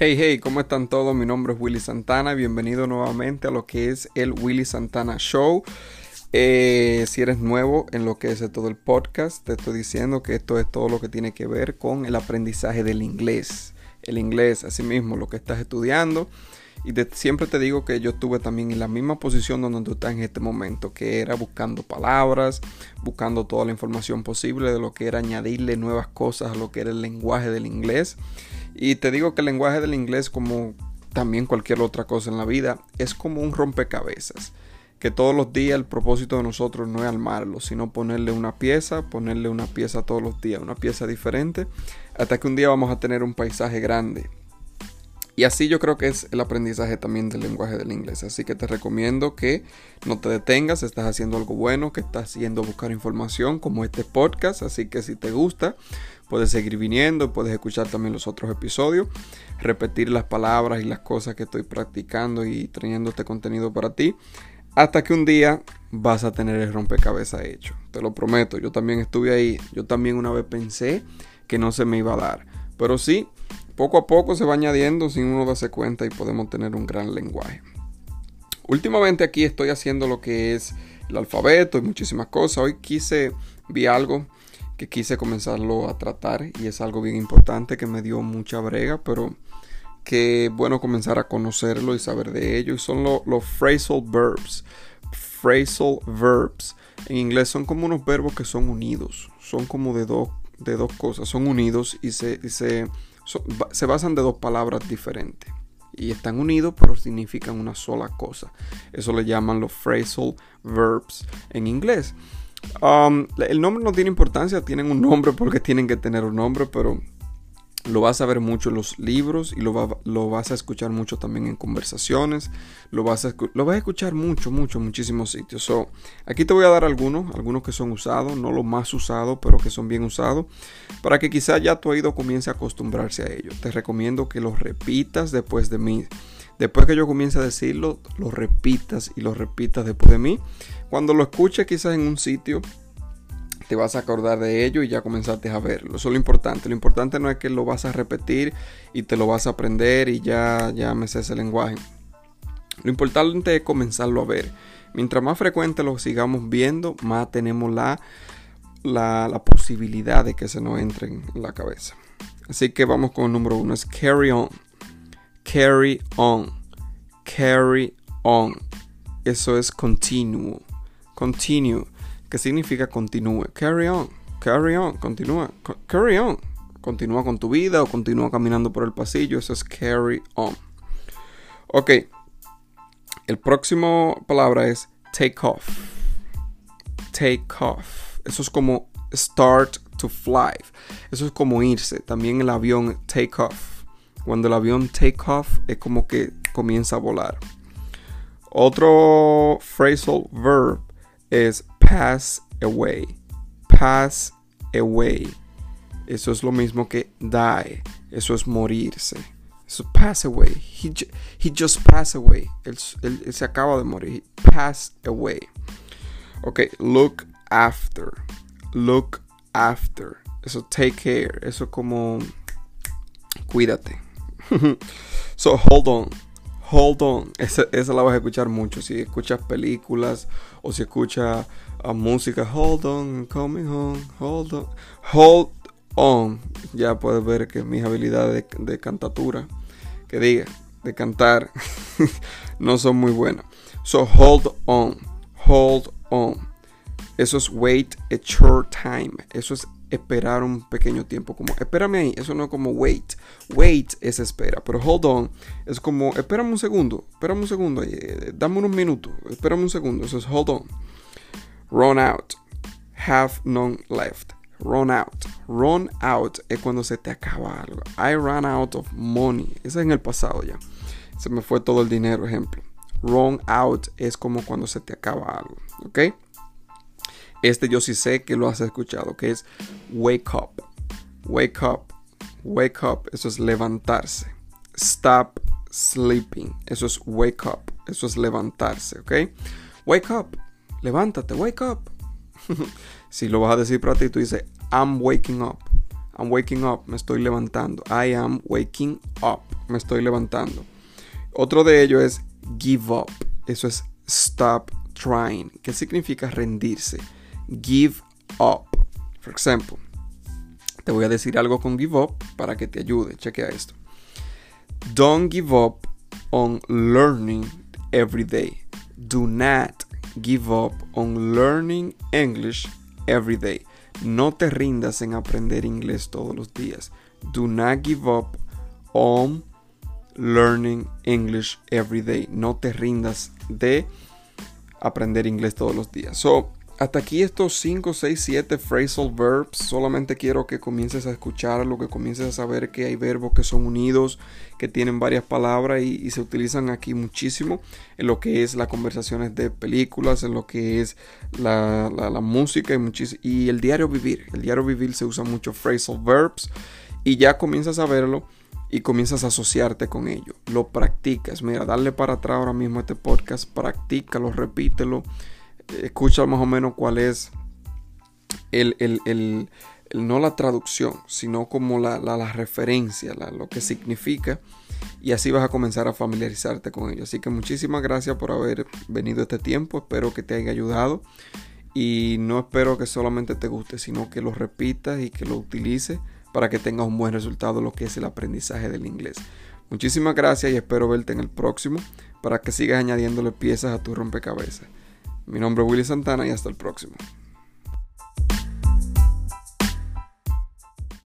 Hey, hey, ¿cómo están todos? Mi nombre es Willy Santana. Bienvenido nuevamente a lo que es el Willy Santana Show. Eh, si eres nuevo en lo que es todo el podcast, te estoy diciendo que esto es todo lo que tiene que ver con el aprendizaje del inglés. El inglés, así mismo, lo que estás estudiando. Y siempre te digo que yo estuve también en la misma posición donde tú estás en este momento, que era buscando palabras, buscando toda la información posible de lo que era añadirle nuevas cosas a lo que era el lenguaje del inglés. Y te digo que el lenguaje del inglés, como también cualquier otra cosa en la vida, es como un rompecabezas. Que todos los días el propósito de nosotros no es armarlo, sino ponerle una pieza, ponerle una pieza todos los días, una pieza diferente, hasta que un día vamos a tener un paisaje grande. Y así yo creo que es el aprendizaje también del lenguaje del inglés. Así que te recomiendo que no te detengas, estás haciendo algo bueno, que estás haciendo buscar información como este podcast. Así que si te gusta, Puedes seguir viniendo, puedes escuchar también los otros episodios, repetir las palabras y las cosas que estoy practicando y trayendo este contenido para ti. Hasta que un día vas a tener el rompecabezas hecho. Te lo prometo, yo también estuve ahí. Yo también una vez pensé que no se me iba a dar. Pero sí, poco a poco se va añadiendo sin uno darse cuenta y podemos tener un gran lenguaje. Últimamente aquí estoy haciendo lo que es el alfabeto y muchísimas cosas. Hoy quise, vi algo que quise comenzarlo a tratar y es algo bien importante que me dio mucha brega, pero que bueno comenzar a conocerlo y saber de ello. Y son los phrasal verbs. Phrasal verbs. En inglés son como unos verbos que son unidos. Son como de dos, de dos cosas. Son unidos y se, se, se basan de dos palabras diferentes. Y están unidos pero significan una sola cosa. Eso le llaman los phrasal verbs en inglés. Um, el nombre no tiene importancia, tienen un nombre porque tienen que tener un nombre, pero lo vas a ver mucho en los libros y lo, lo vas a escuchar mucho también en conversaciones. Lo vas, a, escuchar mucho, mucho, muchísimos sitios. So, aquí te voy a dar algunos, algunos que son usados, no los más usados, pero que son bien usados, para que quizá ya tu oído comience a acostumbrarse a ellos. Te recomiendo que los repitas después de mí. Después que yo comience a decirlo, lo repitas y lo repitas después de mí. Cuando lo escuches quizás en un sitio, te vas a acordar de ello y ya comenzaste a verlo. Eso es lo importante. Lo importante no es que lo vas a repetir y te lo vas a aprender y ya, ya me sé ese lenguaje. Lo importante es comenzarlo a ver. Mientras más frecuente lo sigamos viendo, más tenemos la, la, posibilidad de que se nos entre en la cabeza. Así que vamos con el número uno. Es carry on carry on, carry on. Eso es continuo, continue, que significa continúe. Carry on, carry on, continúa, carry on. Continúa con tu vida o continúa caminando por el pasillo. Eso es carry on. Ok. El próximo palabra es take off. Take off. Eso es como start to fly. Eso es como irse. También el avión take off. Cuando el avión take off es como que comienza a volar. Otro phrasal verb es pass away. Pass away. Eso es lo mismo que die. Eso es morirse. Eso pass away. He, he just passed away. Él, se acaba de morir. He away. Ok, look after. Look after. Eso take care. Eso como cuídate. so, hold on. Hold on. Esa, la vas a escuchar mucho. Si escuchas películas o si escuchas uh, música. Hold on, coming home. Hold on. Hold on. Ya puedes ver que mis habilidades de, cantatura, que diga, de cantar, no son muy buenas. So, hold on. Hold on. Eso es wait a short time. Eso es esperar un pequeño tiempo. Como, espérame ahí. Eso no es como wait. Wait es espera. Pero hold on es como, espérame un segundo. Espérame un segundo. Eh, dame unos minutos. Espérame un segundo. Eso es hold on. Run out. Have none left. Run out. Run out es cuando se te acaba algo. I ran out of money. Eso es en el pasado ya. Se me fue todo el dinero, ejemplo. Run out es como cuando se te acaba algo. ¿Ok? Este yo sí sé que lo has escuchado, que es wake up. Wake up. Wake up. Eso es levantarse. Stop sleeping. Eso es wake up. Eso es levantarse, ¿ok? Wake up. Levántate, wake up. si lo vas a decir para ti, tú dices, I'm waking up. I'm waking up, me estoy levantando. I am waking up, me estoy levantando. Otro de ellos es give up. Eso es stop trying. ¿Qué significa rendirse? Give up. For example, te voy a decir algo con give up para que te ayude. Chequea esto. Don't give up on learning every day. Do not give up on learning English every day. No te rindas en aprender inglés todos los días. Do not give up on learning English every day. No te rindas de aprender inglés todos los días. So, hasta aquí estos 5, 6, 7 phrasal verbs. Solamente quiero que comiences a escucharlo, que comiences a saber que hay verbos que son unidos, que tienen varias palabras y, se utilizan aquí muchísimo en lo que es las conversaciones de películas, en lo que es la, música y, y el diario vivir. El diario vivir se usa mucho phrasal verbs y ya comienzas a verlo y comienzas a asociarte con ello. Lo practicas. Mira, darle para atrás ahora mismo este podcast, practícalo, repítelo escucha más o menos cuál es el, no la traducción, sino como la, referencia, lo que significa. Y así vas a comenzar a familiarizarte con ello. Así que muchísimas gracias por haber venido este tiempo. Espero que te haya ayudado. Y no espero que solamente te guste, sino que lo repitas y que lo utilices para que tengas un buen resultado lo que es el aprendizaje del inglés. Muchísimas gracias y espero verte en el próximo para que sigas añadiéndole piezas a tu rompecabezas. Mi nombre es Willy Santana y hasta el próximo.